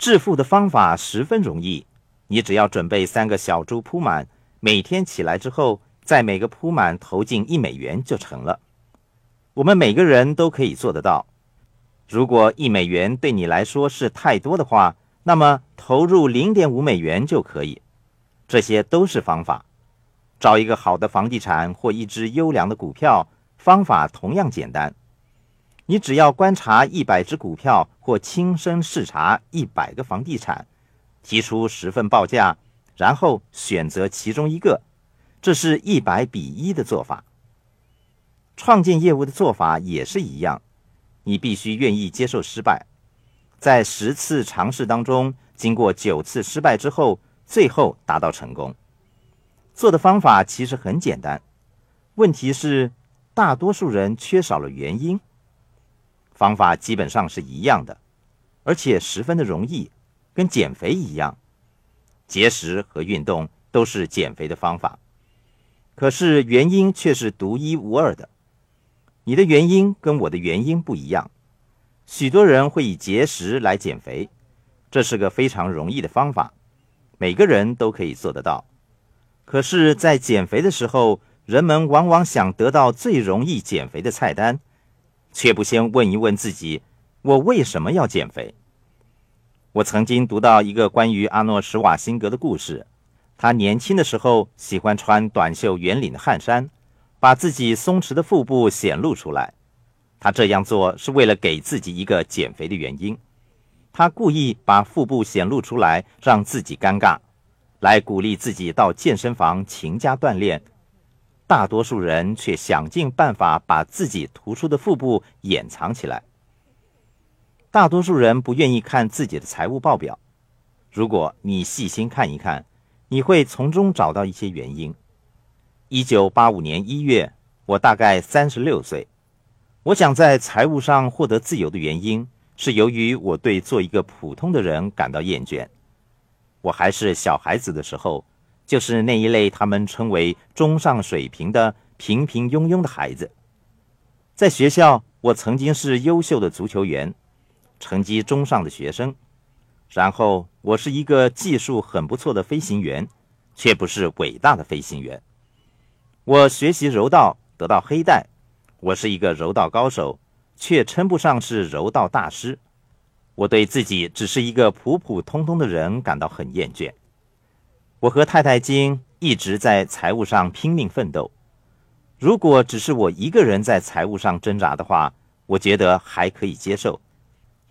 致富的方法十分容易，你只要准备三个小猪铺满，每天起来之后，在每个铺满投进一美元就成了。我们每个人都可以做得到。如果一美元对你来说是太多的话，那么投入零点五美元就可以。这些都是方法。找一个好的房地产或一只优良的股票，方法同样简单。你只要观察一百只股票或亲身视察一百个房地产，提出十份报价，然后选择其中一个。这是一百比一的做法。创建业务的做法也是一样，你必须愿意接受失败，在十次尝试当中，经过九次失败之后，最后达到成功。做的方法其实很简单，问题是大多数人缺少了原因。方法基本上是一样的，而且十分的容易，跟减肥一样，节食和运动都是减肥的方法，可是原因却是独一无二的。你的原因跟我的原因不一样。许多人会以节食来减肥，这是个非常容易的方法，每个人都可以做得到。可是，在减肥的时候，人们往往想得到最容易减肥的菜单，却不先问一问自己：我为什么要减肥？我曾经读到一个关于阿诺·施瓦辛格的故事。他年轻的时候喜欢穿短袖圆领的汗衫，把自己松弛的腹部显露出来。他这样做是为了给自己一个减肥的原因。他故意把腹部显露出来，让自己尴尬。来鼓励自己到健身房勤加锻炼，大多数人却想尽办法把自己突出的腹部掩藏起来。大多数人不愿意看自己的财务报表。如果你细心看一看，你会从中找到一些原因。一九八五年一月，我大概三十六岁。我想在财务上获得自由的原因，是由于我对做一个普通的人感到厌倦。我还是小孩子的时候，就是那一类他们称为中上水平的平平庸庸的孩子。在学校，我曾经是优秀的足球员，成绩中上的学生。然后，我是一个技术很不错的飞行员，却不是伟大的飞行员。我学习柔道，得到黑带，我是一个柔道高手，却称不上是柔道大师。我对自己只是一个普普通通的人感到很厌倦。我和太太金一直在财务上拼命奋斗。如果只是我一个人在财务上挣扎的话，我觉得还可以接受。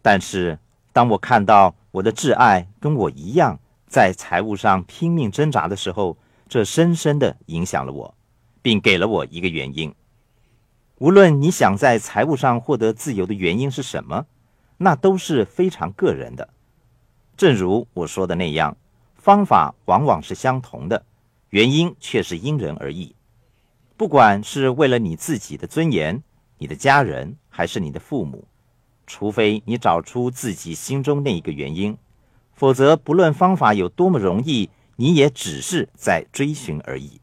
但是当我看到我的挚爱跟我一样在财务上拼命挣扎的时候，这深深的影响了我，并给了我一个原因。无论你想在财务上获得自由的原因是什么。那都是非常个人的，正如我说的那样，方法往往是相同的，原因却是因人而异。不管是为了你自己的尊严、你的家人，还是你的父母，除非你找出自己心中那一个原因，否则不论方法有多么容易，你也只是在追寻而已。